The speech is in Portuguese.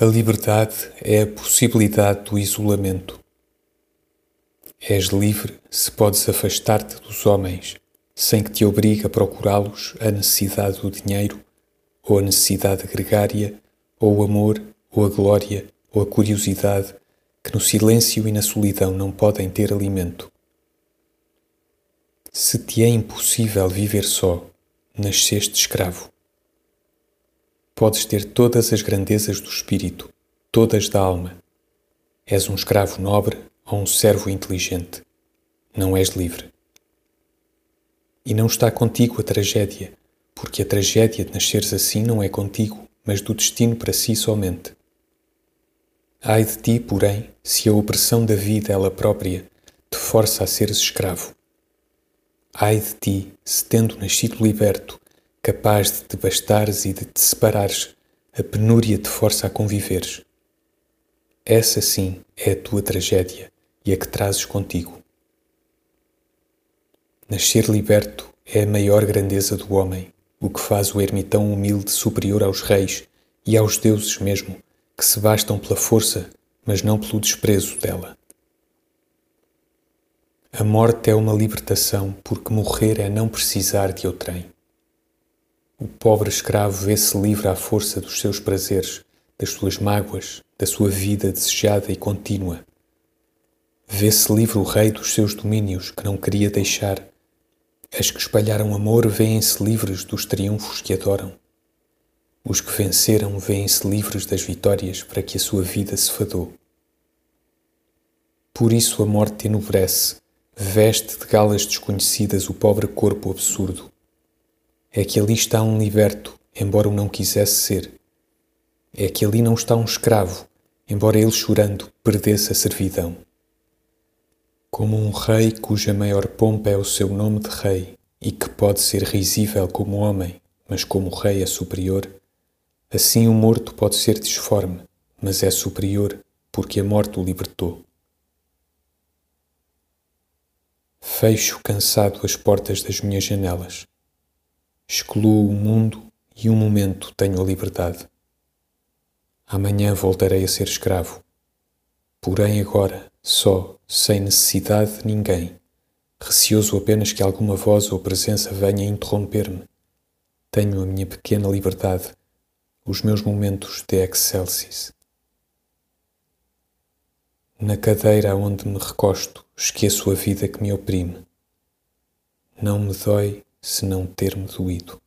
A liberdade é a possibilidade do isolamento. És livre se podes afastar-te dos homens, sem que te obrigue a procurá-los a necessidade do dinheiro, ou a necessidade gregária, ou o amor, ou a glória, ou a curiosidade, que no silêncio e na solidão não podem ter alimento. Se te é impossível viver só, nasceste escravo. Podes ter todas as grandezas do espírito, todas da alma. És um escravo nobre ou um servo inteligente. Não és livre. E não está contigo a tragédia, porque a tragédia de nasceres assim não é contigo, mas do destino para si somente. Ai de ti, porém, se a opressão da vida ela própria te força a seres escravo. Ai de ti, se tendo nascido liberto, capaz de te bastares e de te separares, a penúria te força a conviveres. Essa sim é a tua tragédia e a que trazes contigo. Nascer liberto é a maior grandeza do homem, o que faz o ermitão humilde superior aos reis e aos deuses mesmo, que se bastam pela força, mas não pelo desprezo dela. A morte é uma libertação, porque morrer é não precisar de outrem. O pobre escravo vê-se livre à força dos seus prazeres, das suas mágoas, da sua vida desejada e contínua. Vê-se livre o rei dos seus domínios que não queria deixar. As que espalharam amor veem-se livres dos triunfos que adoram. Os que venceram veem-se livres das vitórias para que a sua vida se fadou. Por isso a morte enobrece, veste de galas desconhecidas o pobre corpo absurdo é que ali está um liberto, embora o não quisesse ser. É que ali não está um escravo, embora ele chorando perdesse a servidão. Como um rei cuja maior pompa é o seu nome de rei e que pode ser risível como homem, mas como rei é superior, assim o morto pode ser disforme, mas é superior porque a morte o libertou. Fecho cansado as portas das minhas janelas Excluo o mundo e um momento tenho a liberdade. Amanhã voltarei a ser escravo. Porém, agora, só, sem necessidade de ninguém, receoso apenas que alguma voz ou presença venha interromper-me, tenho a minha pequena liberdade, os meus momentos de excelsis. Na cadeira onde me recosto, esqueço a vida que me oprime. Não me dói se não ter-me doído.